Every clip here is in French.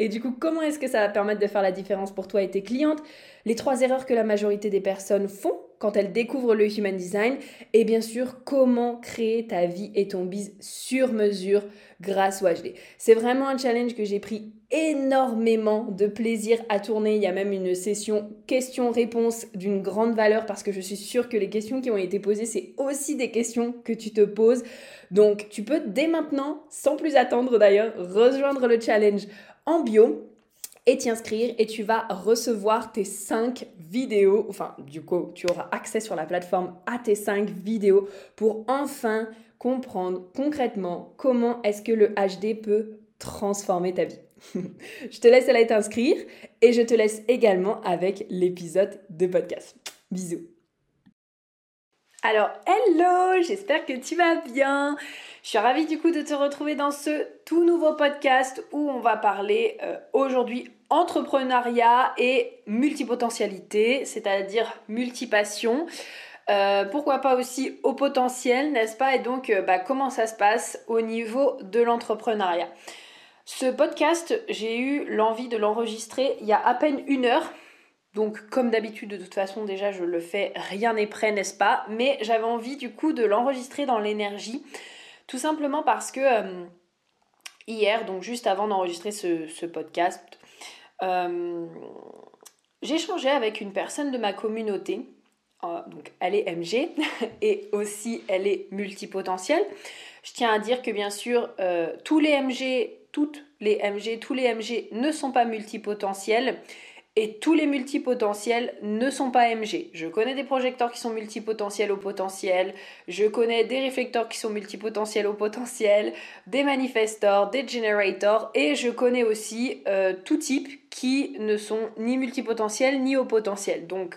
et du coup, comment est-ce que ça va permettre de faire la différence pour toi et tes clientes? Les trois erreurs que la majorité des personnes font quand elles découvrent le Human Design. Et bien sûr, comment créer ta vie et ton biz sur mesure grâce au HD. C'est vraiment un challenge que j'ai pris énormément de plaisir à tourner. Il y a même une session questions-réponses d'une grande valeur parce que je suis sûre que les questions qui ont été posées, c'est aussi des questions que tu te poses. Donc, tu peux dès maintenant, sans plus attendre d'ailleurs, rejoindre le challenge en bio et t'y et tu vas recevoir tes 5 vidéos, enfin du coup tu auras accès sur la plateforme à tes 5 vidéos pour enfin comprendre concrètement comment est-ce que le HD peut transformer ta vie. je te laisse aller t'inscrire et je te laisse également avec l'épisode de podcast. Bisous. Alors, hello, j'espère que tu vas bien. Je suis ravie du coup de te retrouver dans ce tout nouveau podcast où on va parler euh, aujourd'hui entrepreneuriat et multipotentialité, c'est-à-dire multipassion. Euh, pourquoi pas aussi au potentiel, n'est-ce pas? Et donc, euh, bah, comment ça se passe au niveau de l'entrepreneuriat? Ce podcast, j'ai eu l'envie de l'enregistrer il y a à peine une heure. Donc comme d'habitude, de toute façon déjà je le fais, rien n'est prêt, n'est-ce pas? Mais j'avais envie du coup de l'enregistrer dans l'énergie tout simplement parce que euh, hier, donc juste avant d'enregistrer ce, podcast, euh, échangé avec une personne de ma communauté. Euh, donc elle est MG et aussi elle est multipotentielle. Je tiens à dire que bien sûr, tous les MG, toutes les MG, tous les MG ne sont pas multipotentiels. Et tous les multipotentiels ne sont pas MG. Je connais des projecteurs qui sont multipotentiels au potentiel, je connais des réflecteurs qui sont multipotentiels au potentiel, des manifestors, des generators, et je connais aussi euh, tout type qui ne sont ni multipotentiels ni au potentiel. Donc,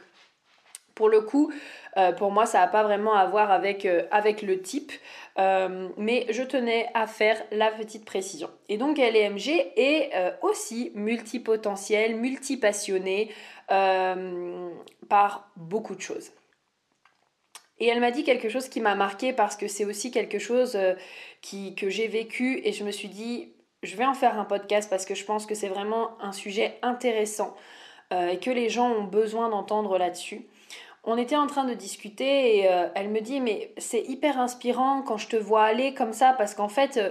pour le coup, euh, pour moi, ça n'a pas vraiment à voir avec, euh, avec le type, euh, mais je tenais à faire la petite précision. Et donc, LMG est aussi multipotentielle, multipassionnée par beaucoup de choses. Et elle m'a dit quelque chose qui m'a marqué parce que c'est aussi quelque chose qui, que j'ai vécu et je me suis dit, je vais en faire un podcast parce que je pense que c'est vraiment un sujet intéressant et que les gens ont besoin d'entendre là-dessus on était en train de discuter et euh, elle me dit mais c'est hyper inspirant quand je te vois aller comme ça parce qu'en fait euh,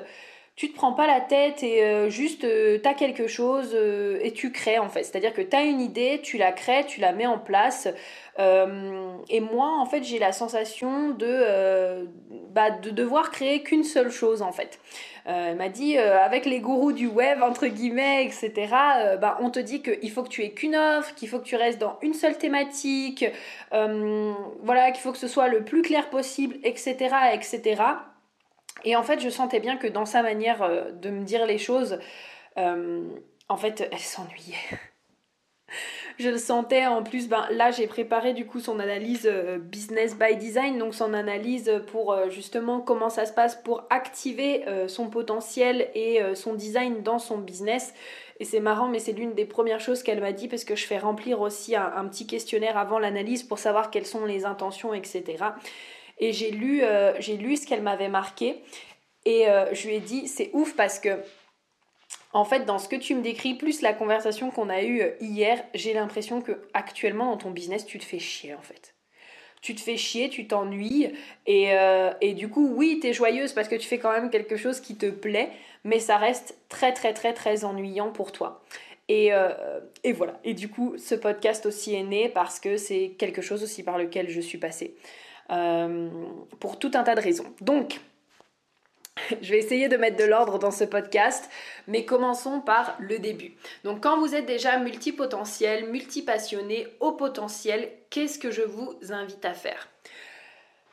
tu te prends pas la tête et euh, juste tu as quelque chose et tu crées en fait. C'est-à-dire que tu as une idée, tu la crées, tu la mets en place. et moi en fait j'ai la sensation de, bah, de devoir créer qu'une seule chose en fait. Euh, elle m'a dit, euh, avec les gourous du web, entre guillemets, etc., euh, bah, on te dit qu'il faut que tu aies qu'une offre, qu'il faut que tu restes dans une seule thématique, voilà, qu'il faut que ce soit le plus clair possible, etc., etc. Et en fait, je sentais bien que dans sa manière de me dire les choses, en fait, elle s'ennuyait je le sentais. En plus, ben, là, j'ai préparé du coup son analyse euh, business by design, donc son analyse pour euh, justement comment ça se passe pour activer euh, son potentiel et son design dans son business. Et c'est marrant, mais c'est l'une des premières choses qu'elle m'a dit parce que je fais remplir aussi un, petit questionnaire avant l'analyse pour savoir quelles sont les intentions, etc. Et j'ai lu, j'ai lu ce qu'elle m'avait marqué et je lui ai dit c'est ouf parce que En fait, dans ce que tu me décris, plus la conversation qu'on a eue hier, j'ai l'impression que actuellement dans ton business, tu te fais chier en fait tu te fais chier, tu t'ennuies. Et, euh, et, du coup, oui, tu es joyeuse parce que tu fais quand même quelque chose qui te plaît, mais ça reste très, très, très, très ennuyant pour toi. Et, euh, voilà. Et du coup, ce podcast aussi est né parce que c'est quelque chose aussi par lequel je suis passée. Euh, pour tout un tas de raisons. Donc, je vais essayer de mettre de l'ordre dans ce podcast, mais commençons par le début. Donc quand vous êtes déjà multipotentiel, multipassionné, au potentiel, qu'est-ce que je vous invite à faire?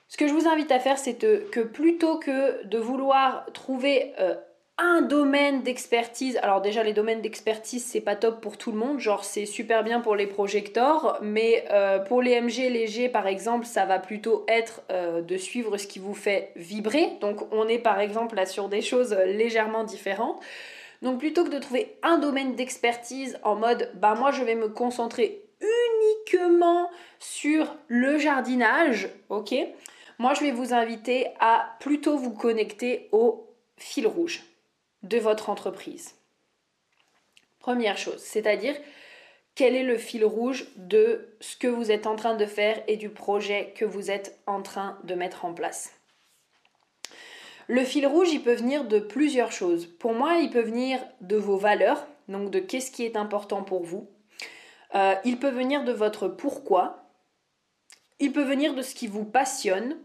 Ce que je vous invite à faire, c'est que plutôt que de vouloir trouver euh, un domaine d'expertise. Alors déjà les domaines d'expertise c'est pas top pour tout le monde, genre c'est super bien pour les projecteurs, mais euh, pour les MG légers par exemple ça va plutôt être euh, de suivre ce qui vous fait vibrer. Donc on est par exemple là sur des choses légèrement différentes. Donc plutôt que de trouver un domaine d'expertise en mode bah moi je vais me concentrer uniquement sur le jardinage, ok Moi je vais vous inviter à plutôt vous connecter au fil rouge de votre entreprise. Première chose, c'est-à-dire quel est le fil rouge de ce que vous êtes en train de faire et du projet que vous êtes en train de mettre en place. Le fil rouge, il peut venir de plusieurs choses. Pour moi, il peut venir de vos valeurs, donc de qu'est-ce qui est important pour vous. Euh, il peut venir de votre pourquoi. Il peut venir de ce qui vous passionne.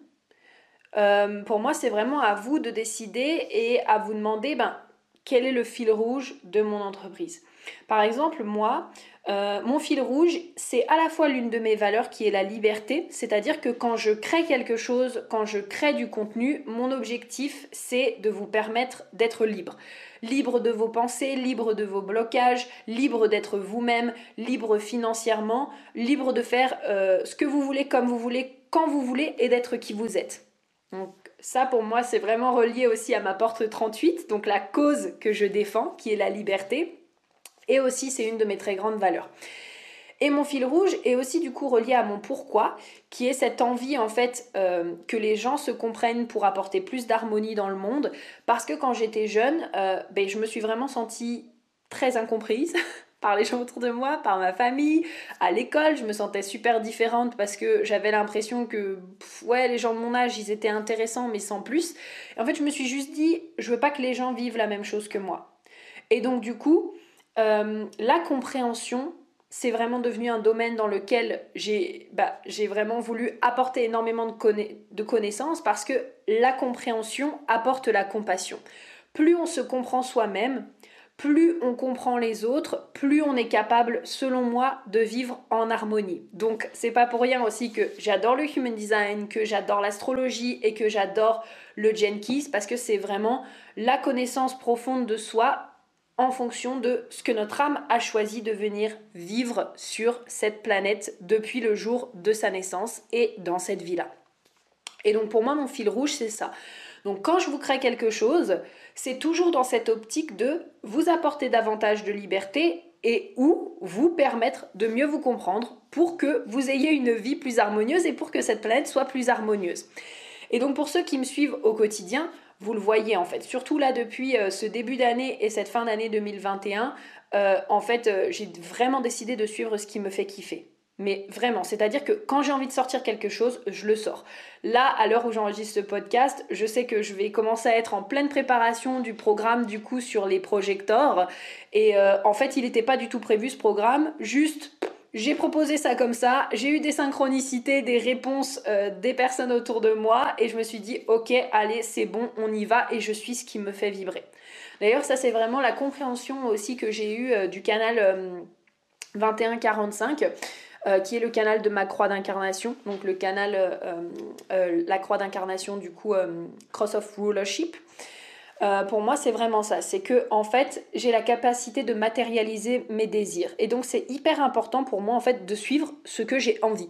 Euh, pour moi, c'est vraiment à vous de décider et à vous demander, ben, quel est le fil rouge de mon entreprise. Par exemple, moi, euh, mon fil rouge, c'est à la fois l'une de mes valeurs qui est la liberté, c'est-à-dire que quand je crée quelque chose, quand je crée du contenu, mon objectif, c'est de vous permettre d'être libre. Libre de vos pensées, libre de vos blocages, libre d'être vous-même, libre financièrement, libre de faire euh, ce que vous voulez, comme vous voulez, quand vous voulez et d'être qui vous êtes. Donc, ça, pour moi, c'est vraiment relié aussi à ma porte 38, donc la cause que je défends, qui est la liberté. Et aussi, c'est une de mes très grandes valeurs. Et mon fil rouge est aussi du coup relié à mon pourquoi, qui est cette envie en fait euh, que les gens se comprennent pour apporter plus d'harmonie dans le monde. Parce que quand j'étais jeune, euh, ben, je me suis vraiment sentie très incomprise par les gens autour de moi, par ma famille. À l'école, je me sentais super différente parce que j'avais l'impression que, les gens de mon âge, ils étaient intéressants, mais sans plus. en fait, je me suis juste dit, je veux pas que les gens vivent la même chose que moi. Et donc, du coup, euh, la compréhension, c'est vraiment devenu un domaine dans lequel j'ai bah, vraiment voulu apporter énormément de, de connaissances parce que la compréhension apporte la compassion. Plus on se comprend soi-même, plus on comprend les autres, plus on est capable, selon moi, de vivre en harmonie. Donc, c'est pas pour rien aussi que j'adore le human design, que j'adore l'astrologie et que j'adore le Jenkins parce que c'est vraiment la connaissance profonde de soi en fonction de ce que notre âme a choisi de venir vivre sur cette planète depuis le jour de sa naissance et dans cette vie-là. Et donc pour moi, mon fil rouge, c'est ça. Donc quand je vous crée quelque chose, c'est toujours dans cette optique de vous apporter davantage de liberté et ou vous permettre de mieux vous comprendre pour que vous ayez une vie plus harmonieuse et pour que cette planète soit plus harmonieuse. Et donc pour ceux qui me suivent au quotidien, vous le voyez en fait, surtout là depuis euh, ce début d'année et cette fin d'année 2021, euh, en fait euh, j'ai vraiment décidé de suivre ce qui me fait kiffer. Mais vraiment, c'est-à-dire que quand j'ai envie de sortir quelque chose, je le sors. Là, à l'heure où j'enregistre ce podcast, je sais que je vais commencer à être en pleine préparation du programme du coup sur les projecteurs. Et euh, en fait, il n'était pas du tout prévu ce programme. Juste, j'ai proposé ça comme ça. J'ai eu des synchronicités, des réponses euh, des personnes autour de moi. Et je me suis dit, ok, allez, c'est bon, on y va. Et je suis ce qui me fait vibrer. D'ailleurs, ça c'est vraiment la compréhension aussi que j'ai eue euh, du canal 2145. Euh, qui est le canal de ma croix d'incarnation, donc le canal, euh, euh, la croix d'incarnation du coup Cross of Rulership. pour moi, c'est vraiment ça. C'est que, en fait, j'ai la capacité de matérialiser mes désirs. Et donc, c'est hyper important pour moi, en fait, de suivre ce que j'ai envie.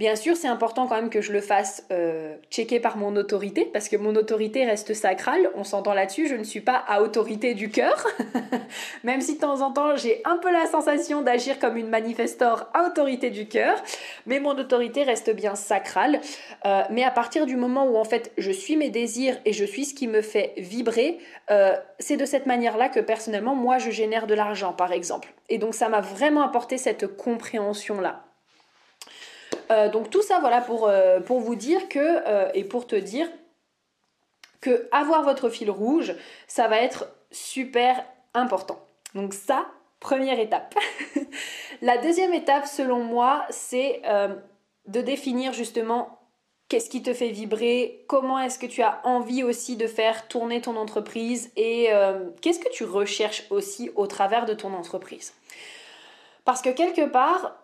Bien sûr, c'est important quand même que je le fasse euh, checker par mon autorité, parce que mon autorité reste sacrale, on s'entend là-dessus, je ne suis pas à autorité du cœur, même si de temps en temps j'ai un peu la sensation d'agir comme une manifestor à autorité du cœur, mais mon autorité reste bien sacrale. Euh, mais à partir du moment où en fait je suis mes désirs et je suis ce qui me fait vibrer, euh, c'est de cette manière-là que personnellement moi je génère de l'argent par exemple. Et donc ça m'a vraiment apporté cette compréhension-là. Euh, donc tout ça, voilà, pour, euh, vous dire que, euh, et pour te dire que avoir votre fil rouge, ça va être super important. Donc ça, première étape. La deuxième étape, selon moi, c'est de définir justement qu'est-ce qui te fait vibrer, comment est-ce que tu as envie aussi de faire tourner ton entreprise et qu'est-ce que tu recherches aussi au travers de ton entreprise. Parce que quelque part,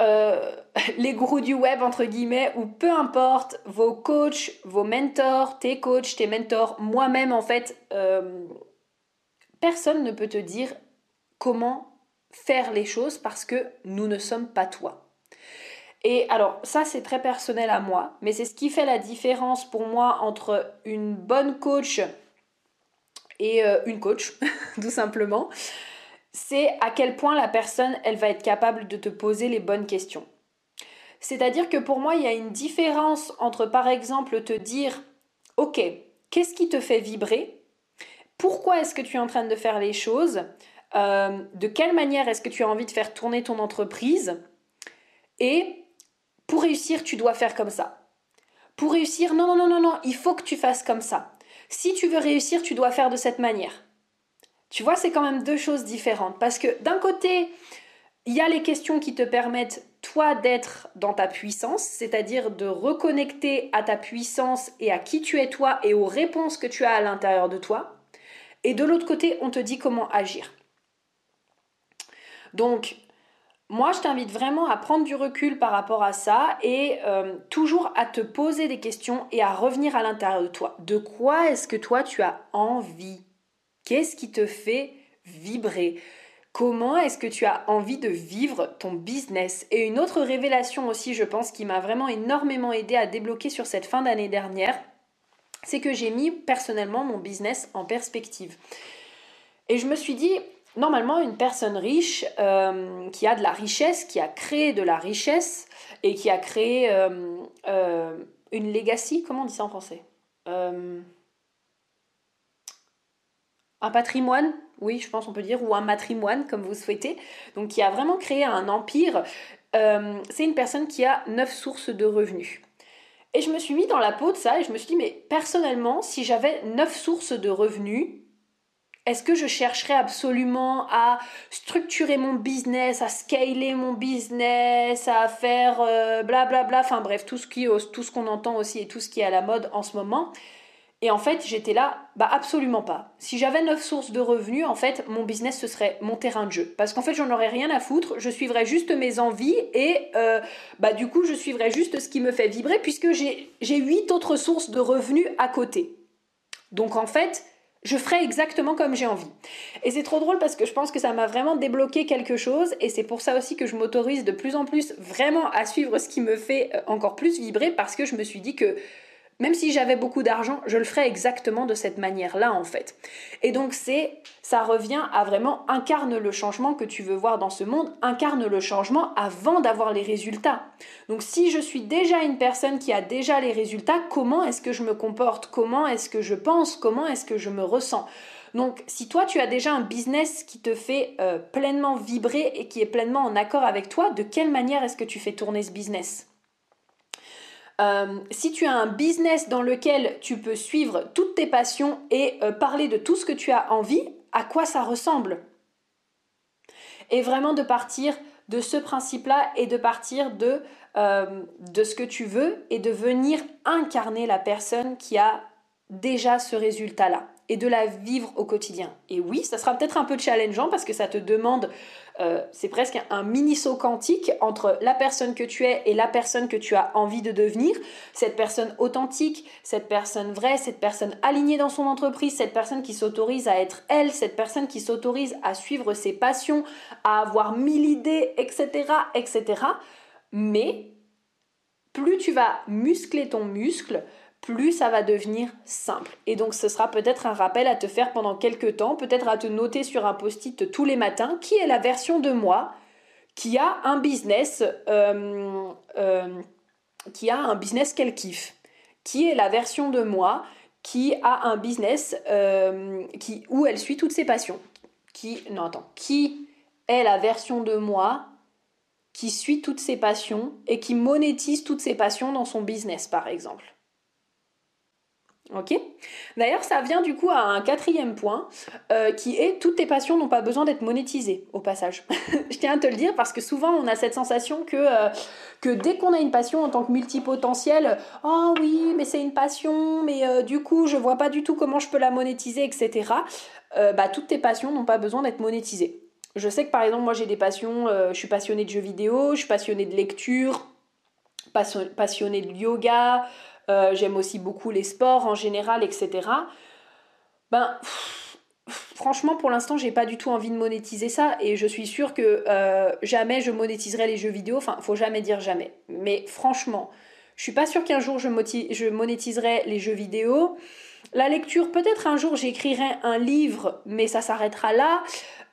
euh, les gourous du web, entre guillemets, ou peu importe, vos coachs, vos mentors, tes coachs, tes mentors, moi-même en fait, euh, personne ne peut te dire comment faire les choses parce que nous ne sommes pas toi. Et alors ça c'est très personnel à moi, mais c'est ce qui fait la différence pour moi entre une bonne coach et euh, une coach, tout simplement c'est à quel point la personne, elle va être capable de te poser les bonnes questions. C'est-à-dire que pour moi, il y a une différence entre, par exemple, te dire, OK, qu'est-ce qui te fait vibrer? Pourquoi est-ce que tu es en train de faire les choses? Euh, De quelle manière est-ce que tu as envie de faire tourner ton entreprise? Et pour réussir, tu dois faire comme ça. Pour réussir, non, non, non, non, non, il faut que tu fasses comme ça. Si tu veux réussir, tu dois faire de cette manière. Tu vois, c'est quand même deux choses différentes. Parce que d'un côté, il y a les questions qui te permettent, toi, d'être dans ta puissance, c'est-à-dire de reconnecter à ta puissance et à qui tu es toi et aux réponses que tu as à l'intérieur de toi. Et de l'autre côté, on te dit comment agir. Donc, moi, je t'invite vraiment à prendre du recul par rapport à ça et euh, toujours à te poser des questions et à revenir à l'intérieur de toi. De quoi est-ce que toi, tu as envie? Qu'est-ce qui te fait vibrer? Comment est-ce que tu as envie de vivre ton business? Et une autre révélation aussi, je pense, qui m'a vraiment énormément aidé à débloquer sur cette fin d'année dernière, c'est que j'ai mis personnellement mon business en perspective. Et je me suis dit, normalement, une personne riche euh, qui a de la richesse, qui a créé de la richesse et qui a créé euh, euh, une legacy, comment on dit ça en français? Un patrimoine, oui, je pense on peut dire, ou un matrimoine, comme vous souhaitez, donc qui a vraiment créé un empire, euh, c'est une personne qui a neuf sources de revenus. Et je me suis mis dans la peau de ça et je me suis dit, mais personnellement, si j'avais neuf sources de revenus, est-ce que je chercherais absolument à structurer mon business, à scaler mon business, à faire blablabla, euh, bla bla, enfin bref, tout ce, qui, tout ce qu'on entend aussi et tout ce qui est à la mode en ce moment? Et en fait, j'étais là, bah absolument pas. Si j'avais neuf sources de revenus, en fait, mon business, ce serait mon terrain de jeu. Parce qu'en fait, j'en aurais rien à foutre, je suivrais juste mes envies et euh, bah du coup, je suivrais juste ce qui me fait vibrer puisque j'ai huit autres sources de revenus à côté. Donc en fait, je ferai exactement comme j'ai envie. Et c'est trop drôle parce que je pense que ça m'a vraiment débloqué quelque chose et c'est pour ça aussi que je m'autorise de plus en plus vraiment à suivre ce qui me fait euh, encore plus vibrer parce que je me suis dit que même si j'avais beaucoup d'argent, je le ferais exactement de cette manière-là en fait. Et donc c'est ça revient à vraiment incarne le changement que tu veux voir dans ce monde, incarne le changement avant d'avoir les résultats. Donc si je suis déjà une personne qui a déjà les résultats, comment est-ce que je me comporte? Comment est-ce que je pense? Comment est-ce que je me ressens? Donc, si toi tu as déjà un business qui te fait euh, pleinement vibrer et qui est pleinement en accord avec toi, de quelle manière est-ce que tu fais tourner ce business? Euh, si tu as un business dans lequel tu peux suivre toutes tes passions et euh, parler de tout ce que tu as envie, à quoi ça ressemble? Et vraiment de partir de ce principe-là et de partir de, euh, de ce que tu veux et de venir incarner la personne qui a déjà ce résultat-là et de la vivre au quotidien. Et oui, ça sera peut-être un peu challengeant parce que ça te demande, euh, c'est presque un mini saut quantique entre la personne que tu es et la personne que tu as envie de devenir, cette personne authentique, cette personne vraie, cette personne alignée dans son entreprise, cette personne qui s'autorise à être elle, cette personne qui s'autorise à suivre ses passions, à avoir mille idées, etc., etc. Mais plus tu vas muscler ton muscle, plus ça va devenir simple. Et donc ce sera peut-être un rappel à te faire pendant quelques temps, peut-être à te noter sur un post-it tous les matins, qui est la version de moi qui a un business, euh, euh, qui a un business qu'elle kiffe, qui est la version de moi qui a un business euh, qui, où elle suit toutes ses passions. Qui, non qui est la version de moi qui suit toutes ses passions et qui monétise toutes ses passions dans son business par exemple. Ok D'ailleurs, ça vient du coup à un quatrième point euh, qui est toutes tes passions n'ont pas besoin d'être monétisées au passage. je tiens à te le dire parce que souvent on a cette sensation que, euh, dès qu'on a une passion en tant que multipotentiel, oh oui, mais c'est une passion, mais euh, du coup je vois pas du tout comment je peux la monétiser, etc. bah, toutes tes passions n'ont pas besoin d'être monétisées. Je sais que par exemple, moi j'ai des passions, je suis passionnée de jeux vidéo, je suis passionnée de lecture, passionnée de yoga. Euh, j'aime aussi beaucoup les sports en général, etc. Ben, franchement, pour l'instant, j'ai pas du tout envie de monétiser ça et je suis sûre que euh, jamais je monétiserai les jeux vidéo. Enfin, faut jamais dire jamais. Mais franchement, je suis pas sûre qu'un jour je, je monétiserai les jeux vidéo. La lecture, peut-être un jour j'écrirai un livre, mais ça s'arrêtera là.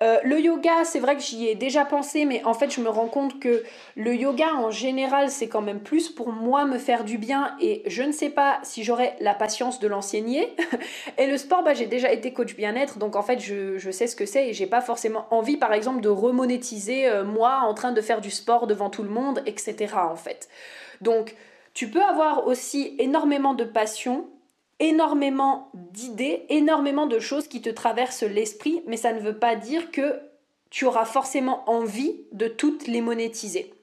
Euh, le yoga, c'est vrai que j'y ai déjà pensé, mais en fait, je me rends compte que le yoga en général, c'est quand même plus pour moi me faire du bien et je ne sais pas si j'aurai la patience de l'enseigner. et le sport, bah, j'ai déjà été coach bien-être, donc en fait, je, sais ce que c'est et j'ai pas forcément envie, par exemple, de remonétiser euh, moi en train de faire du sport devant tout le monde, etc. en fait. Donc, tu peux avoir aussi énormément de passion énormément d'idées, énormément de choses qui te traversent l'esprit, mais ça ne veut pas dire que tu auras forcément envie de toutes les monétiser.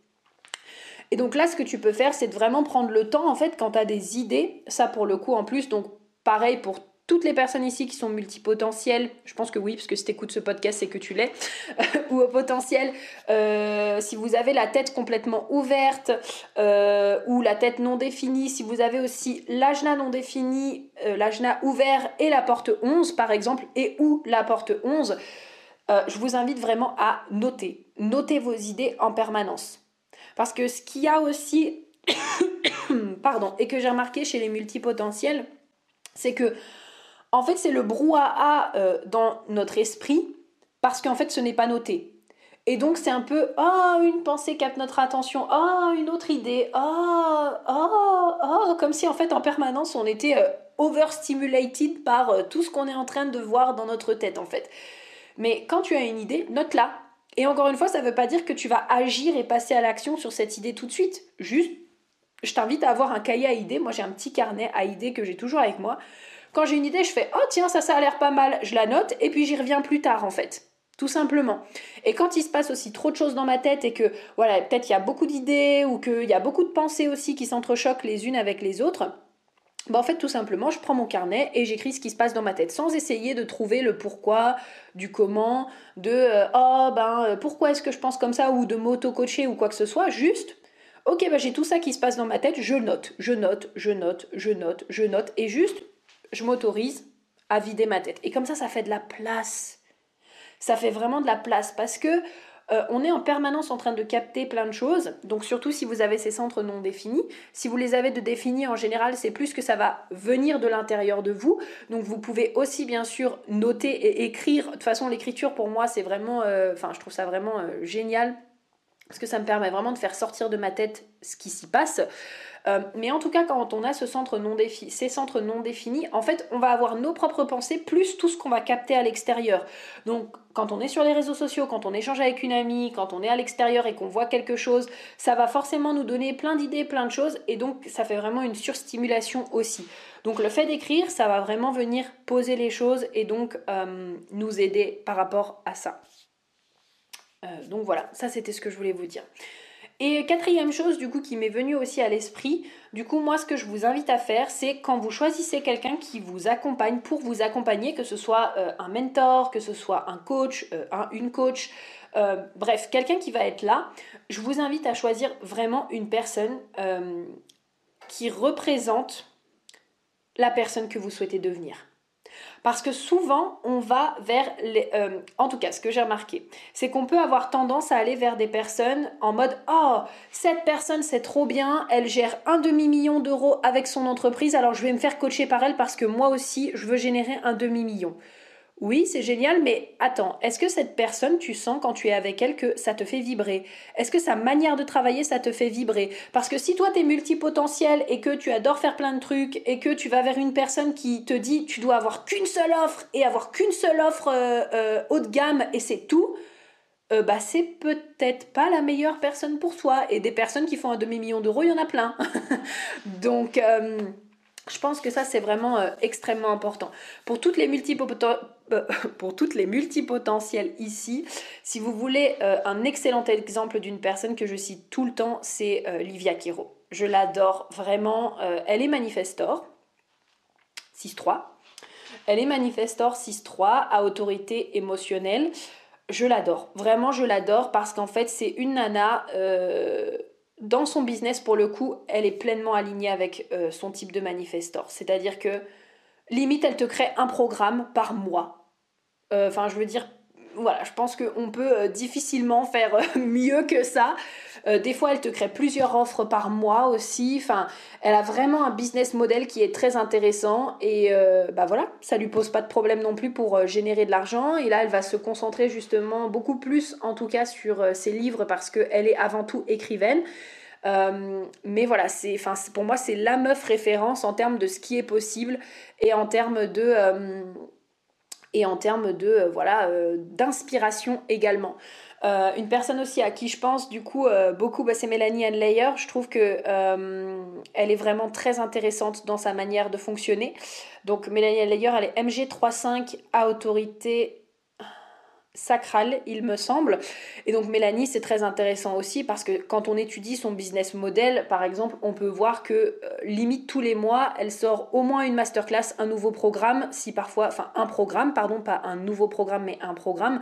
Et donc là, ce que tu peux faire, c'est de vraiment prendre le temps, en fait, quand tu as des idées, ça pour le coup en plus, donc pareil pour toutes les personnes ici qui sont multipotentielles, je pense que oui, parce que si tu écoutes ce podcast, c'est que tu l'es, ou au potentiel, euh, si vous avez la tête complètement ouverte euh, ou la tête non définie, si vous avez aussi l'ajna non défini, euh, l'ajna ouvert et la porte 11 par exemple, et ou la porte 11, je vous invite vraiment à noter, noter vos idées en permanence. Parce que ce qu'il y a aussi, pardon, et que j'ai remarqué chez les multipotentiels, c'est que en fait, c'est le brouhaha euh, dans notre esprit parce qu'en fait, ce n'est pas noté. Et donc, c'est un peu oh, une pensée capte notre attention, oh, une autre idée, oh, oh, oh, comme si en fait, en permanence, on était euh, overstimulated par euh, tout ce qu'on est en train de voir dans notre tête, en fait. Mais quand tu as une idée, note-la. Et encore une fois, ça ne veut pas dire que tu vas agir et passer à l'action sur cette idée tout de suite. Juste, je t'invite à avoir un cahier à idées. Moi, j'ai un petit carnet à idées que j'ai toujours avec moi quand j'ai une idée, je fais Oh tiens, ça, ça a l'air pas mal, je la note et puis j'y reviens plus tard en fait. Tout simplement. Et quand il se passe aussi trop de choses dans ma tête et que, voilà, peut-être il y a beaucoup d'idées ou qu'il y a beaucoup de pensées aussi qui s'entrechoquent les unes avec les autres, bah en fait, tout simplement, je prends mon carnet et j'écris ce qui se passe dans ma tête sans essayer de trouver le pourquoi, du comment, de euh, oh ben euh, pourquoi est-ce que je pense comme ça ou de m'auto-coacher ou quoi que ce soit. Juste, ok, ben j'ai tout ça qui se passe dans ma tête, je note, je note, je note, je note, je note et juste je m'autorise à vider ma tête. Et comme ça, ça fait de la place. Ça fait vraiment de la place parce que euh, on est en permanence en train de capter plein de choses. Donc surtout si vous avez ces centres non définis. Si vous les avez de définis, en général, c'est plus que ça va venir de l'intérieur de vous. Donc vous pouvez aussi bien sûr noter et écrire. De toute façon, l'écriture pour moi, c'est vraiment, euh, enfin, je trouve ça vraiment euh, génial parce que ça me permet vraiment de faire sortir de ma tête ce qui s'y passe. Euh, mais en tout cas, quand on a ces centres non définis, en fait, on va avoir nos propres pensées plus tout ce qu'on va capter à l'extérieur. Donc, quand on est sur les réseaux sociaux, quand on échange avec une amie, quand on est à l'extérieur et qu'on voit quelque chose, ça va forcément nous donner plein d'idées, plein de choses, et donc ça fait vraiment une surstimulation aussi. Donc le fait d'écrire, ça va vraiment venir poser les choses et donc euh, nous aider par rapport à ça. Euh, donc voilà, ça c'était ce que je voulais vous dire. Et quatrième chose du coup qui m'est venue aussi à l'esprit, du coup moi ce que je vous invite à faire c'est quand vous choisissez quelqu'un qui vous accompagne pour vous accompagner, que ce soit euh, un mentor, que ce soit un coach, euh, une coach, bref, quelqu'un qui va être là, je vous invite à choisir vraiment une personne qui représente la personne que vous souhaitez devenir. Parce que souvent, on va vers les... Euh, en tout cas, ce que j'ai remarqué, c'est qu'on peut avoir tendance à aller vers des personnes en mode ⁇ Oh, cette personne, c'est trop bien, elle gère un demi-million d'euros avec son entreprise, alors je vais me faire coacher par elle parce que moi aussi, je veux générer un demi-million. ⁇ oui, c'est génial, mais attends, est-ce que cette personne, tu sens quand tu es avec elle que ça te fait vibrer? Est-ce que sa manière de travailler, ça te fait vibrer? Parce que si toi, tu es multipotentiel et que tu adores faire plein de trucs et que tu vas vers une personne qui te dit tu dois avoir qu'une seule offre et avoir qu'une seule offre euh, euh, haut de gamme et c'est tout, euh, bah c'est peut-être pas la meilleure personne pour toi. Et des personnes qui font un demi-million d'euros, il y en a plein. Donc... Je pense que ça, c'est vraiment extrêmement important. Pour toutes les multipotentielles euh, pour toutes les multipotentielles ici. Si vous voulez euh, un excellent exemple d'une personne que je cite tout le temps, c'est euh, Livia Kiro. Je l'adore vraiment. elle est manifestor 6-3. Elle est manifestor 6-3 à autorité émotionnelle. Je l'adore. Vraiment, je l'adore parce qu'en fait, c'est une nana dans son business, pour le coup, elle est pleinement alignée avec son type de manifestor. C'est-à-dire que limite, elle te crée un programme par mois. Euh, enfin, je veux dire, voilà, je pense qu'on peut euh, difficilement faire euh, mieux que ça. des fois, elle te crée plusieurs offres par mois aussi. Enfin, elle a vraiment un business model qui est très intéressant. Et bah voilà, ça lui pose pas de problème non plus pour générer de l'argent. Et là, elle va se concentrer justement beaucoup plus, en tout cas, sur ses livres parce qu'elle est avant tout écrivaine. Mais voilà, c'est, pour moi, c'est la meuf référence en termes de ce qui est possible et en termes de et en termes de euh, voilà euh, d'inspiration également. Euh, une personne aussi à qui je pense du coup beaucoup, bah, c'est Mélanie Layer. Je trouve que elle est vraiment très intéressante dans sa manière de fonctionner. Donc Mélanie Layer, elle est MG35 à autorité sacrale, il me semble. Et donc Mélanie, c'est très intéressant aussi parce que quand on étudie son business model, par exemple, on peut voir que euh, limite tous les mois, elle sort au moins une masterclass, un nouveau programme, si parfois, enfin un programme, pardon, pas un nouveau programme, mais un programme.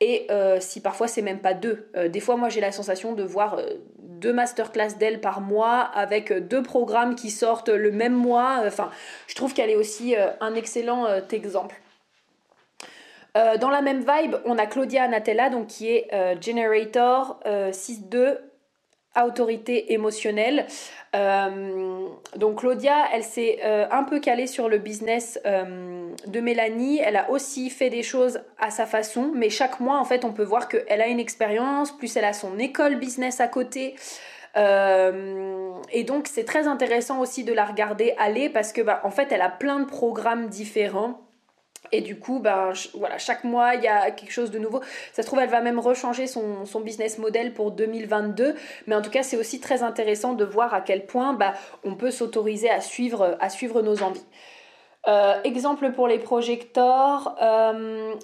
Et euh, si parfois c'est même pas deux. Euh, des fois, moi j'ai la sensation de voir deux masterclass d'elle par mois avec deux programmes qui sortent le même mois. Enfin, je trouve qu'elle est aussi un excellent exemple. Euh, dans la même vibe, on a Claudia Anatella, donc qui est euh, Generator 6.2, euh, autorité émotionnelle. donc Claudia, elle s'est un peu calée sur le business de Mélanie. Elle a aussi fait des choses à sa façon, mais chaque mois, en fait, on peut voir qu'elle a une expérience, plus elle a son école business à côté. et donc c'est très intéressant aussi de la regarder aller parce que bah, en fait elle a plein de programmes différents et du coup, ben, voilà, chaque mois, il y a quelque chose de nouveau. Ça se trouve, elle va même rechanger son, son business model pour 2022. Mais en tout cas, c'est aussi très intéressant de voir à quel point bah, on peut s'autoriser à suivre, à suivre nos envies. Euh, exemple pour les projecteurs, euh,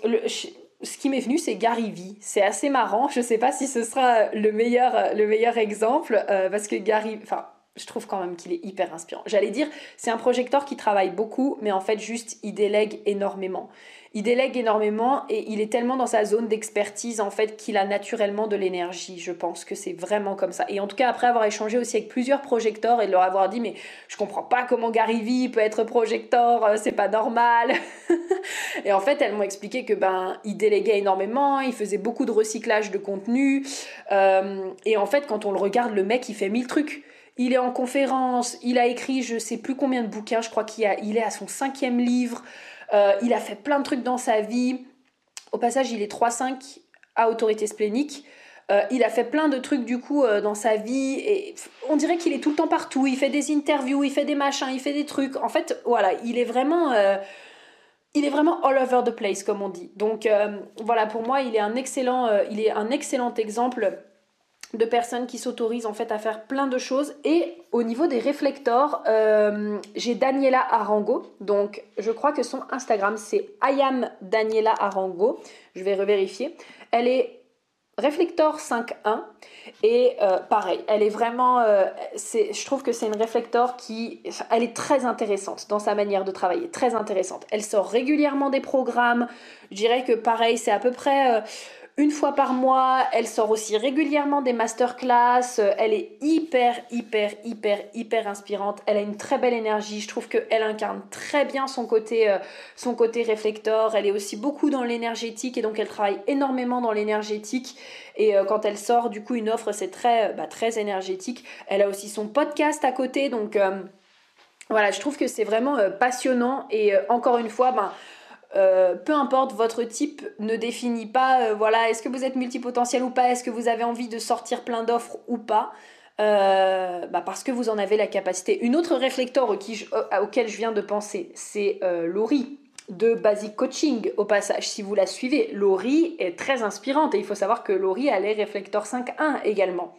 ce qui m'est venu, c'est Gary Vee. C'est assez marrant. Je ne sais pas si ce sera le meilleur, le meilleur exemple, euh, parce que Gary, enfin, je trouve quand même qu'il est hyper inspirant. J'allais dire, c'est un projecteur qui travaille beaucoup, mais en fait, juste, il délègue énormément. Il délègue énormément et il est tellement dans sa zone d'expertise, en fait, qu'il a naturellement de l'énergie. Je pense que c'est vraiment comme ça. Et en tout cas, après avoir échangé aussi avec plusieurs projecteurs et leur avoir dit, mais je comprends pas comment Gary Vee peut être projecteur, euh, c'est pas normal. et en fait, elles m'ont expliqué que, ben, il déléguait énormément, il faisait beaucoup de recyclage de contenu. Euh, et en fait, quand on le regarde, le mec, il fait mille trucs. Il est en conférence, il a écrit je sais plus combien de bouquins, je crois qu'il est à son cinquième livre, euh, il a fait plein de trucs dans sa vie. Au passage, il est 3-5 à autorité splénique. Euh, il a fait plein de trucs du coup euh, dans sa vie et on dirait qu'il est tout le temps partout. Il fait des interviews, il fait des machins, il fait des trucs. En fait, voilà, il est vraiment, il est vraiment all over the place comme on dit. Donc voilà, pour moi, il est un excellent, il est un excellent exemple de personnes qui s'autorisent en fait à faire plein de choses. Et au niveau des réflecteurs, euh, j'ai Daniela Arango. Donc je crois que son Instagram c'est Ayam Daniela Arango. Je vais revérifier. Elle est réflecteur 5.1 et euh, pareil, elle est vraiment, euh, je trouve que c'est une réflecteur qui, elle est très intéressante dans sa manière de travailler, très intéressante. Elle sort régulièrement des programmes. Je dirais que pareil, c'est à peu près une fois par mois. Elle sort aussi régulièrement des masterclass. Elle est hyper, hyper, hyper, hyper inspirante. Elle a une très belle énergie. Je trouve qu'elle incarne très bien son côté, euh, réflecteur. Elle est aussi beaucoup dans l'énergétique et donc elle travaille énormément dans l'énergétique. Et euh, quand elle sort, du coup, une offre, c'est très, bah, très énergétique. Elle a aussi son podcast à côté. Donc voilà, je trouve que c'est vraiment passionnant. Et encore une fois, ben euh, peu importe votre type ne définit pas euh, voilà est-ce que vous êtes multipotentiel ou pas est-ce que vous avez envie de sortir plein d'offres ou pas euh, bah parce que vous en avez la capacité. Une autre réflecteur auquel je viens de penser c'est Laurie de Basic Coaching. Au passage si vous la suivez Laurie est très inspirante et il faut savoir que Laurie elle est réflecteur 5.1 également.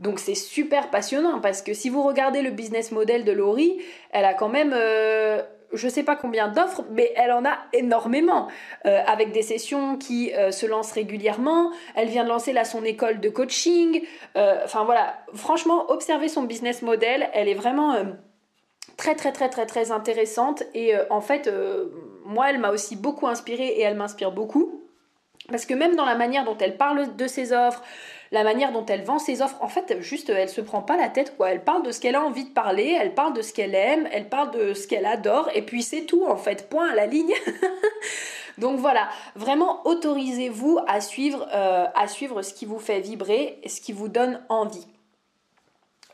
Donc c'est super passionnant parce que si vous regardez le business model de Laurie, elle a quand même je ne sais pas combien d'offres, mais elle en a énormément, euh, avec des sessions qui euh, se lancent régulièrement. Elle vient de lancer là son école de coaching. Euh, enfin voilà, franchement, observez son business model, elle est vraiment très très très très très intéressante. Et en fait, moi, elle m'a aussi beaucoup inspirée et elle m'inspire beaucoup. Parce que même dans la manière dont elle parle de ses offres, la manière dont elle vend ses offres, en fait, juste, elle se prend pas la tête, quoi. Elle parle de ce qu'elle a envie de parler, elle parle de ce qu'elle aime, elle parle de ce qu'elle adore, et puis c'est tout, en fait, point à la ligne. Donc voilà, vraiment autorisez-vous à suivre, euh, à suivre ce qui vous fait vibrer, ce qui vous donne envie.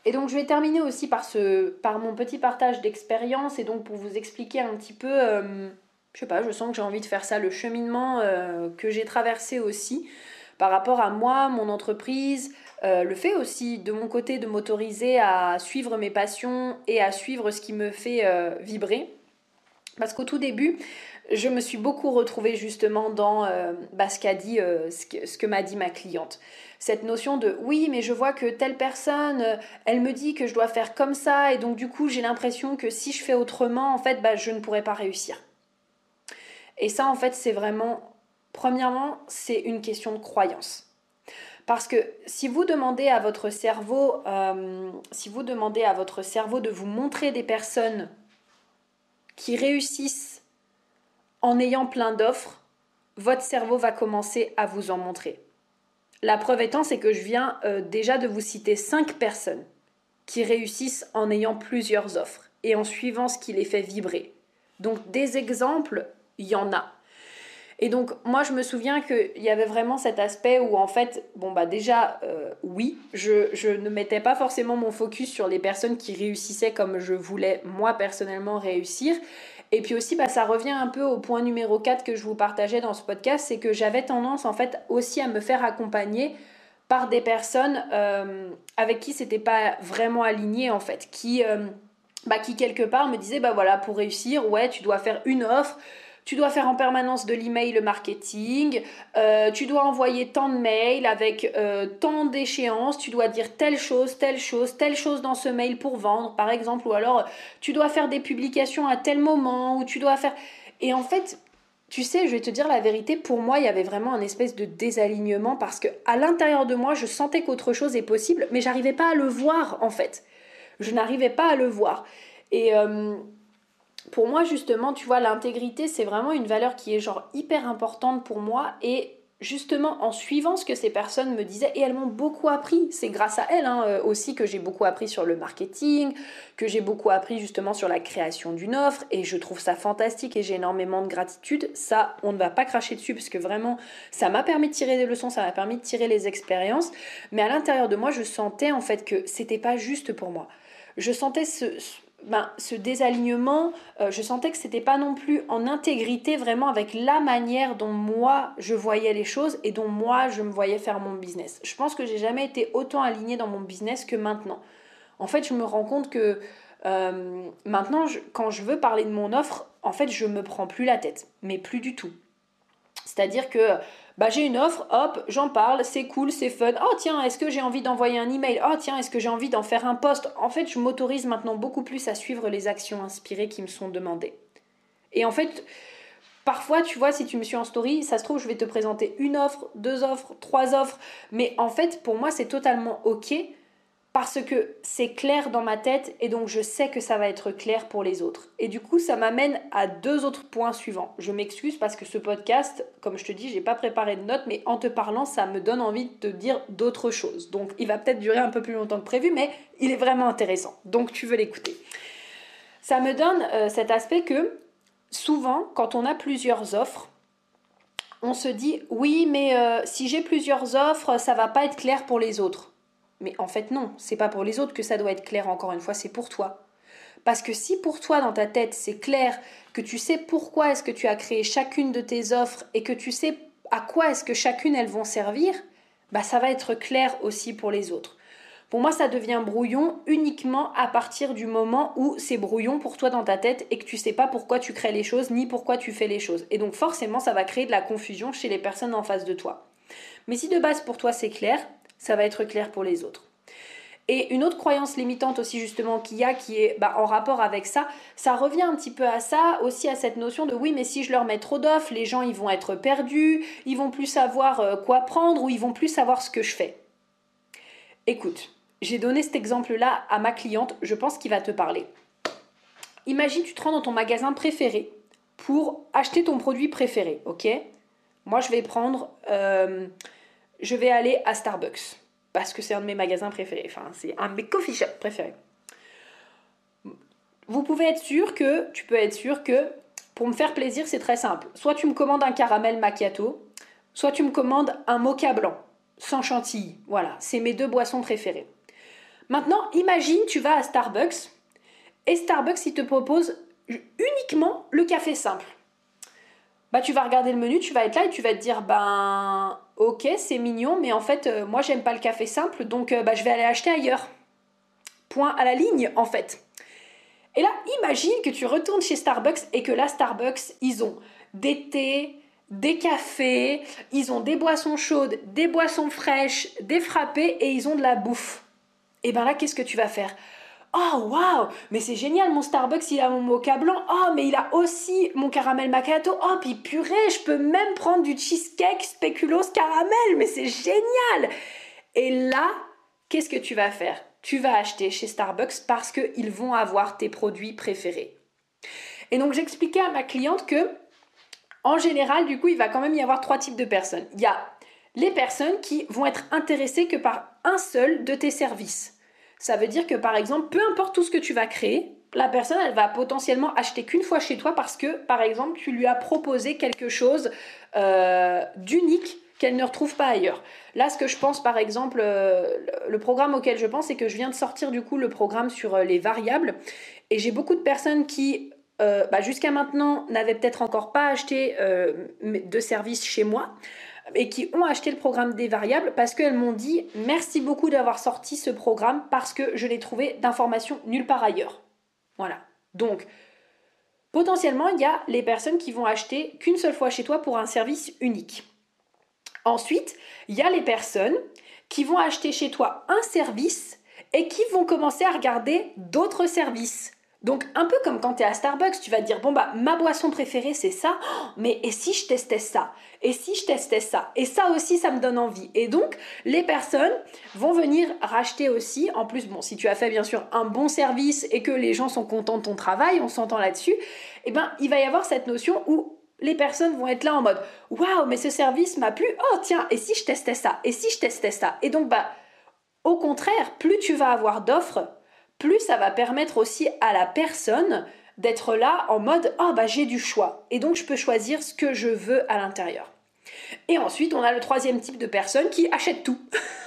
Et donc je vais terminer aussi par, ce, par mon petit partage d'expérience et donc pour vous expliquer un petit peu, euh, je sais pas, je sens que j'ai envie de faire ça, le cheminement euh, que j'ai traversé aussi par rapport à moi, mon entreprise, euh, le fait aussi de mon côté de m'autoriser à suivre mes passions et à suivre ce qui me fait euh, vibrer. Parce qu'au tout début, je me suis beaucoup retrouvée justement dans euh, bah, ce qu'a dit, ce que, que m'a dit ma cliente. Cette notion de oui, mais je vois que telle personne, elle me dit que je dois faire comme ça, et donc du coup j'ai l'impression que si je fais autrement, en fait, bah, je ne pourrais pas réussir. Et ça, en fait, c'est vraiment Premièrement, c'est une question de croyance. Parce que si vous demandez à votre cerveau, euh, si vous demandez à votre cerveau de vous montrer des personnes qui réussissent en ayant plein d'offres, votre cerveau va commencer à vous en montrer. La preuve étant, c'est que je viens euh, déjà de vous citer cinq personnes qui réussissent en ayant plusieurs offres et en suivant ce qui les fait vibrer. Donc des exemples, il y en a. Et donc, moi, je me souviens qu'il y avait vraiment cet aspect où, en fait, bon, bah déjà, euh, oui, je, ne mettais pas forcément mon focus sur les personnes qui réussissaient comme je voulais, moi, personnellement, réussir. Et puis aussi, bah, ça revient un peu au point numéro 4 que je vous partageais dans ce podcast, c'est que j'avais tendance, en fait, aussi à me faire accompagner par des personnes euh, avec qui c'était pas vraiment aligné, en fait, qui... Euh, bah, qui quelque part me disaient, bah voilà, pour réussir, ouais, tu dois faire une offre, tu dois faire en permanence de l'email marketing, euh, tu dois envoyer tant de mails avec euh, tant d'échéances, tu dois dire telle chose, telle chose, telle chose dans ce mail pour vendre, par exemple, ou alors tu dois faire des publications à tel moment, ou tu dois faire... Et en fait, tu sais, je vais te dire la vérité, pour moi, il y avait vraiment un espèce de désalignement parce que à l'intérieur de moi, je sentais qu'autre chose est possible, mais j'arrivais pas à le voir en fait. Je n'arrivais pas à le voir. Et, euh, pour moi, justement, tu vois, l'intégrité, c'est vraiment une valeur qui est genre hyper importante pour moi et justement en suivant ce que ces personnes me disaient et elles m'ont beaucoup appris. C'est grâce à elles hein, euh, aussi que j'ai beaucoup appris sur le marketing, que j'ai beaucoup appris justement sur la création d'une offre et je trouve ça fantastique et j'ai énormément de gratitude. Ça, on ne va pas cracher dessus parce que vraiment, ça m'a permis de tirer des leçons, ça m'a permis de tirer les expériences, mais à l'intérieur de moi, je sentais en fait que c'était pas juste pour moi. Je sentais ce ben, ce désalignement, euh, je sentais que c'était pas non plus en intégrité vraiment avec la manière dont moi je voyais les choses et dont moi je me voyais faire mon business. Je pense que j'ai jamais été autant alignée dans mon business que maintenant. En fait, je me rends compte que euh, maintenant, quand je veux parler de mon offre, en fait, je me prends plus la tête, mais plus du tout. C'est-à-dire que bah, j'ai une offre, hop, j'en parle, c'est cool, c'est fun. Oh tiens, est-ce que j'ai envie d'envoyer un email? Oh tiens, est-ce que j'ai envie d'en faire un post? En fait, je m'autorise maintenant beaucoup plus à suivre les actions inspirées qui me sont demandées. Et en fait, parfois, tu vois, si tu me suis en story, ça se trouve, je vais te présenter une offre, deux offres, trois offres. Mais en fait, pour moi, c'est totalement OK parce que c'est clair dans ma tête et donc je sais que ça va être clair pour les autres. Et du coup, ça m'amène à deux autres points suivants. Je m'excuse parce que ce podcast, comme je te dis, j'ai pas préparé de notes, mais en te parlant, ça me donne envie de te dire d'autres choses. Donc, il va peut-être durer un peu plus longtemps que prévu, mais il est vraiment intéressant. Donc, tu veux l'écouter. Ça me donne euh, cet aspect que souvent, quand on a plusieurs offres, on se dit oui, mais euh, si j'ai plusieurs offres, ça va pas être clair pour les autres. Mais en fait, non, c'est pas pour les autres que ça doit être clair, encore une fois, c'est pour toi. Parce que si pour toi, dans ta tête, c'est clair, que tu sais pourquoi est-ce que tu as créé chacune de tes offres et que tu sais à quoi est-ce que chacune elles vont servir, bah ça va être clair aussi pour les autres. Pour moi, ça devient brouillon uniquement à partir du moment où c'est brouillon pour toi dans ta tête et que tu sais pas pourquoi tu crées les choses ni pourquoi tu fais les choses. Et donc forcément, ça va créer de la confusion chez les personnes en face de toi. Mais si de base pour toi c'est clair, ça va être clair pour les autres. Et une autre croyance limitante aussi justement qu'il y a qui est bah, en rapport avec ça, ça revient un petit peu à ça, aussi à cette notion de oui mais si je leur mets trop d'offres, les gens ils vont être perdus, ils vont plus savoir euh, quoi prendre ou ils vont plus savoir ce que je fais. Écoute, j'ai donné cet exemple-là à ma cliente, je pense qu'il va te parler. Imagine tu te rends dans ton magasin préféré pour acheter ton produit préféré, ok? Moi je vais prendre... Euh, je vais aller à Starbucks parce que c'est un de mes magasins préférés, enfin c'est un de mes coffee shops préférés. Vous pouvez être sûr que, tu peux être sûr que pour me faire plaisir, c'est très simple. Soit tu me commandes un caramel macchiato, soit tu me commandes un mocha blanc sans chantilly. Voilà, c'est mes deux boissons préférées. Maintenant, imagine tu vas à Starbucks et Starbucks il te propose uniquement le café simple bah tu vas regarder le menu, tu vas être là et tu vas te dire ben ok c'est mignon mais en fait euh, moi j'aime pas le café simple donc euh, bah, je vais aller acheter ailleurs. Point à la ligne en fait. Et là imagine que tu retournes chez Starbucks et que là Starbucks ils ont des thés, des cafés, ils ont des boissons chaudes, des boissons fraîches, des frappés et ils ont de la bouffe. Et ben là qu'est-ce que tu vas faire? Oh waouh, mais c'est génial, mon Starbucks il a mon mocha blanc. Oh, mais il a aussi mon caramel macchiato. Oh, puis purée, je peux même prendre du cheesecake spéculoos caramel, mais c'est génial. Et là, qu'est-ce que tu vas faire? Tu vas acheter chez Starbucks parce qu'ils vont avoir tes produits préférés. Et donc j'expliquais à ma cliente que, en général, du coup, il va quand même y avoir trois types de personnes. Il y a les personnes qui vont être intéressées que par un seul de tes services. Ça veut dire que par exemple, peu importe tout ce que tu vas créer, la personne, elle va potentiellement acheter qu'une fois chez toi parce que, par exemple, tu lui as proposé quelque chose euh, d'unique qu'elle ne retrouve pas ailleurs. Là, ce que je pense, par exemple, euh, le programme auquel je pense, c'est que je viens de sortir du coup le programme sur euh, les variables. Et j'ai beaucoup de personnes qui, bah, jusqu'à maintenant, n'avaient peut-être encore pas acheté de services chez moi et qui ont acheté le programme des variables parce qu'elles m'ont dit merci beaucoup d'avoir sorti ce programme parce que je l'ai trouvé d'informations nulle part ailleurs. Voilà. Donc, potentiellement, il y a les personnes qui vont acheter qu'une seule fois chez toi pour un service unique. Ensuite, il y a les personnes qui vont acheter chez toi un service et qui vont commencer à regarder d'autres services. Donc un peu comme quand tu es à Starbucks, tu vas te dire bon bah ma boisson préférée c'est ça, mais et si je testais ça? Et si je testais ça? Et ça aussi ça me donne envie. Et donc les personnes vont venir racheter aussi. En plus bon si tu as fait bien sûr un bon service et que les gens sont contents de ton travail, on s'entend là-dessus, eh ben il va y avoir cette notion où les personnes vont être là en mode waouh mais ce service m'a plu. Oh tiens, et si je testais ça? Et si je testais ça? Et donc bah au contraire, plus tu vas avoir d'offres, plus ça va permettre aussi à la personne d'être là en mode oh bah j'ai du choix et donc je peux choisir ce que je veux à l'intérieur. Et ensuite, on a le troisième type de personnes qui achètent tout.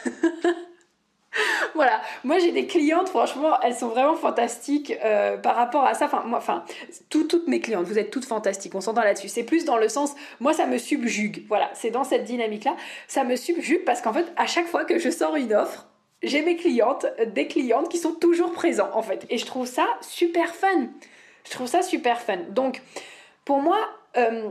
voilà, moi j'ai des clientes, franchement, elles sont vraiment fantastiques euh, par rapport à ça. Enfin, moi, enfin, toutes mes clientes, vous êtes toutes fantastiques, on s'entend là-dessus. C'est plus dans le sens, moi ça me subjugue. Voilà, c'est dans cette dynamique-là. Ça me subjugue parce qu'en fait, à chaque fois que je sors une offre, j'ai mes clientes, des clientes qui sont toujours présents en fait. Et je trouve ça super fun. Je trouve ça super fun. Donc, pour moi, euh,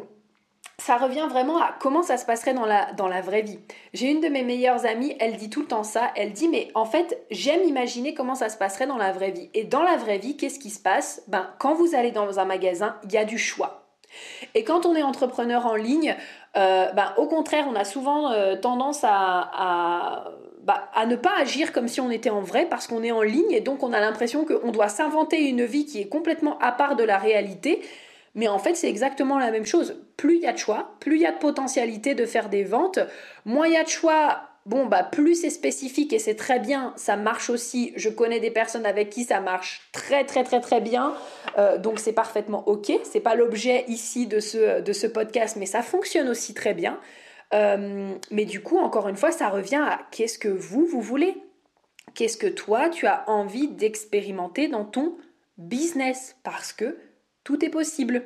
ça revient vraiment à comment ça se passerait dans la, dans la vraie vie. J'ai une de mes meilleures amies, elle dit tout le temps ça. Elle dit, mais en fait, j'aime imaginer comment ça se passerait dans la vraie vie. Et dans la vraie vie, qu'est-ce qui se passe? Ben, quand vous allez dans un magasin, il y a du choix. Et quand on est entrepreneur en ligne, euh, ben, au contraire, on a souvent euh, tendance à bah, à ne pas agir comme si on était en vrai parce qu'on est en ligne et donc on a l'impression qu'on doit s'inventer une vie qui est complètement à part de la réalité. Mais en fait, c'est exactement la même chose. Plus il y a de choix, plus il y a de potentialité de faire des ventes, moins il y a de choix, bon, bah, plus c'est spécifique et c'est très bien, ça marche aussi. Je connais des personnes avec qui ça marche très, très, très, très bien. Euh, donc, c'est parfaitement OK. C'est pas l'objet ici de de ce podcast, mais ça fonctionne aussi très bien. Euh, mais du coup, encore une fois, ça revient à qu'est-ce que vous, vous voulez Qu'est-ce que toi, tu as envie d'expérimenter dans ton business? Parce que tout est possible.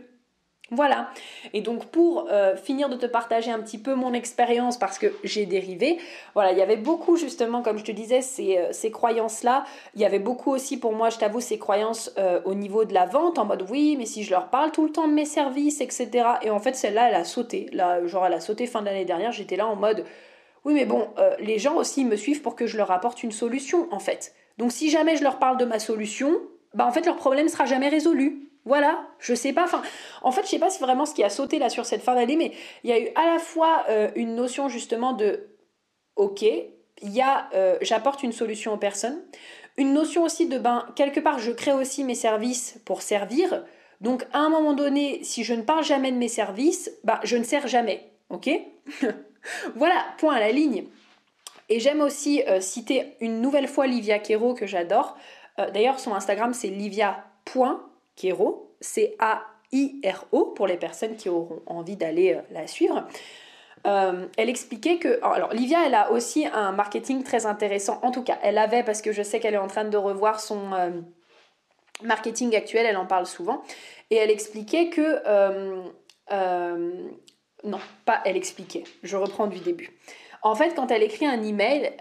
Voilà. Et donc pour euh, finir de te partager un petit peu mon expérience parce que j'ai dérivé, voilà, il y avait beaucoup justement, comme je te disais, ces, euh, ces croyances-là. Il y avait beaucoup aussi pour moi, je t'avoue, ces croyances euh, au niveau de la vente, en mode oui, mais si je leur parle tout le temps de mes services, etc. Et en fait, celle-là, elle a sauté. Là, genre, elle a sauté fin d'année dernière. J'étais là en mode oui, mais bon, les gens aussi me suivent pour que je leur apporte une solution, en fait. Donc si jamais je leur parle de ma solution, bah en fait leur problème sera jamais résolu. Voilà, je sais pas. Enfin, en fait, je sais pas si vraiment ce qui a sauté là sur cette fin d'année, mais il y a eu à la fois euh, une notion justement de OK, il y a euh, j'apporte une solution aux personnes, une notion aussi de ben quelque part je crée aussi mes services pour servir. Donc à un moment donné, si je ne parle jamais de mes services, bah je ne sers jamais. OK? Voilà, point à la ligne. Et j'aime aussi euh, citer une nouvelle fois Livia Quero que j'adore. D'ailleurs, son Instagram c'est Kero, C-A-I-R-O, pour les personnes qui auront envie d'aller euh, la suivre. Euh, elle expliquait que, alors Livia, elle a aussi un marketing très intéressant. En tout cas, elle avait, parce que je sais qu'elle est en train de revoir son euh, marketing actuel, elle en parle souvent. Et elle expliquait que, non, pas elle expliquait, je reprends du début. En fait, quand elle écrit un email,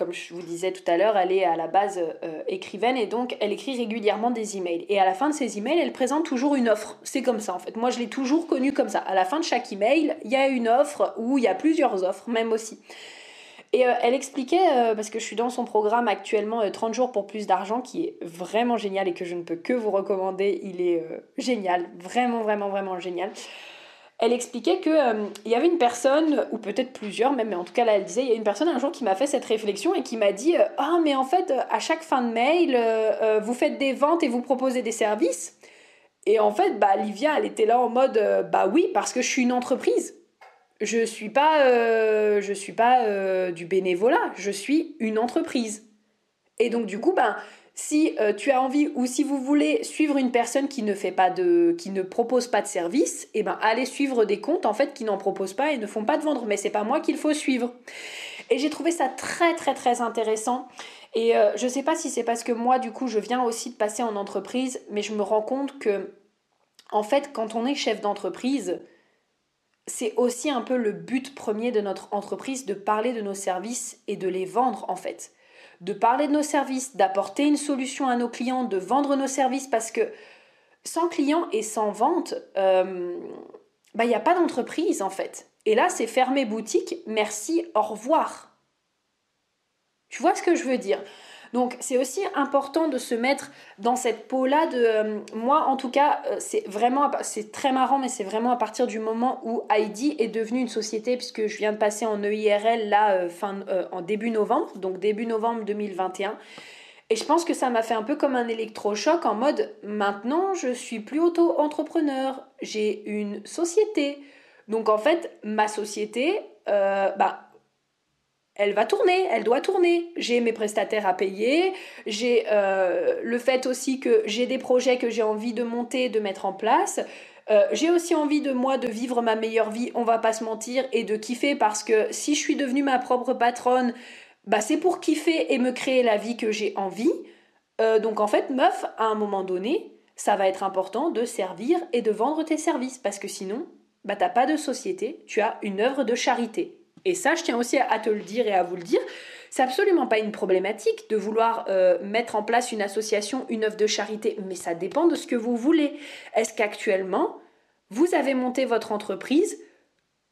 comme je vous disais tout à l'heure, elle est à la base euh, écrivaine et donc elle écrit régulièrement des emails. Et à la fin de ces emails, elle présente toujours une offre. C'est comme ça en fait. Moi, je l'ai toujours connue comme ça. À la fin de chaque email, il y a une offre ou il y a plusieurs offres, même aussi. Et euh, elle expliquait, euh, parce que je suis dans son programme actuellement 30 jours pour plus d'argent, qui est vraiment génial et que je ne peux que vous recommander. Il est génial, vraiment, vraiment, vraiment génial elle expliquait qu'il euh, y avait une personne, ou peut-être plusieurs même, mais en tout cas là elle disait, il y a une personne un jour qui m'a fait cette réflexion et qui m'a dit, euh, ah mais en fait à chaque fin de mail, euh, vous faites des ventes et vous proposez des services. Et en fait, bah, Livia, elle était là en mode, bah oui, parce que je suis une entreprise. Je suis pas, je suis pas du bénévolat, je suis une entreprise. Et donc du coup, ben, si euh, tu as envie ou si vous voulez suivre une personne qui ne fait pas de qui ne propose pas de service, eh ben allez suivre des comptes en fait qui n'en proposent pas et ne font pas de vendre, mais c'est pas moi qu'il faut suivre. Et j'ai trouvé ça très très très intéressant. Et euh, je sais pas si c'est parce que moi du coup je viens aussi de passer en entreprise, mais je me rends compte que en fait quand on est chef d'entreprise, c'est aussi un peu le but premier de notre entreprise de parler de nos services et de les vendre en fait de parler de nos services, d'apporter une solution à nos clients, de vendre nos services parce que sans clients et sans vente, euh, bah, il n'y a pas d'entreprise en fait. Et là, c'est fermer boutique, merci, au revoir. Tu vois ce que je veux dire? Donc c'est aussi important de se mettre dans cette peau-là de... Euh, moi en tout cas, euh, c'est vraiment... C'est très marrant, mais c'est vraiment à partir du moment où Heidi est devenue une société, puisque je viens de passer en EIRL là, euh, fin, en début novembre, donc début novembre 2021. Et je pense que ça m'a fait un peu comme un électrochoc en mode maintenant je suis plus auto-entrepreneur, j'ai une société. Donc en fait, ma société, bah, elle va tourner, elle doit tourner. J'ai mes prestataires à payer, j'ai euh, le fait aussi que j'ai des projets que j'ai envie de monter, de mettre en place. Euh, j'ai aussi envie de moi de vivre ma meilleure vie, on va pas se mentir, et de kiffer parce que si je suis devenue ma propre patronne, bah c'est pour kiffer et me créer la vie que j'ai envie. Euh, donc en fait, meuf, à un moment donné, ça va être important de servir et de vendre tes services parce que sinon, bah t'as pas de société, tu as une œuvre de charité. Et ça, je tiens aussi à te le dire et à vous le dire. C'est absolument pas une problématique de vouloir euh, mettre en place une association, une œuvre de charité, mais ça dépend de ce que vous voulez. Est-ce qu'actuellement, vous avez monté votre entreprise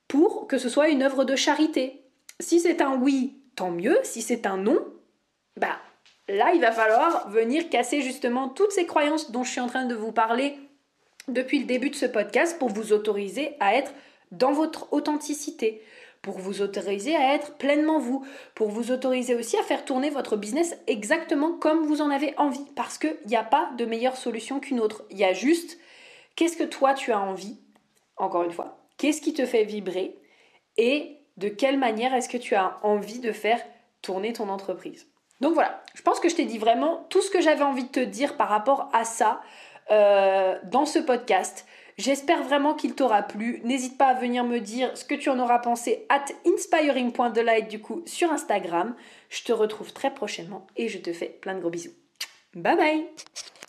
pour que ce soit une œuvre de charité? Si c'est un oui, tant mieux. Si c'est un non, bah là, il va falloir venir casser justement toutes ces croyances dont je suis en train de vous parler depuis le début de ce podcast pour vous autoriser à être dans votre authenticité pour vous autoriser à être pleinement vous, pour vous autoriser aussi à faire tourner votre business exactement comme vous en avez envie, parce qu'il n'y a pas de meilleure solution qu'une autre. Il y a juste qu'est-ce que toi tu as envie, encore une fois, qu'est-ce qui te fait vibrer et de quelle manière est-ce que tu as envie de faire tourner ton entreprise. Donc voilà, je pense que je t'ai dit vraiment tout ce que j'avais envie de te dire par rapport à ça euh, dans ce podcast. J'espère vraiment qu'il t'aura plu. N'hésite pas à venir me dire ce que tu en auras pensé at inspiring.delight du coup sur Instagram. Je te retrouve très prochainement et je te fais plein de gros bisous. Bye bye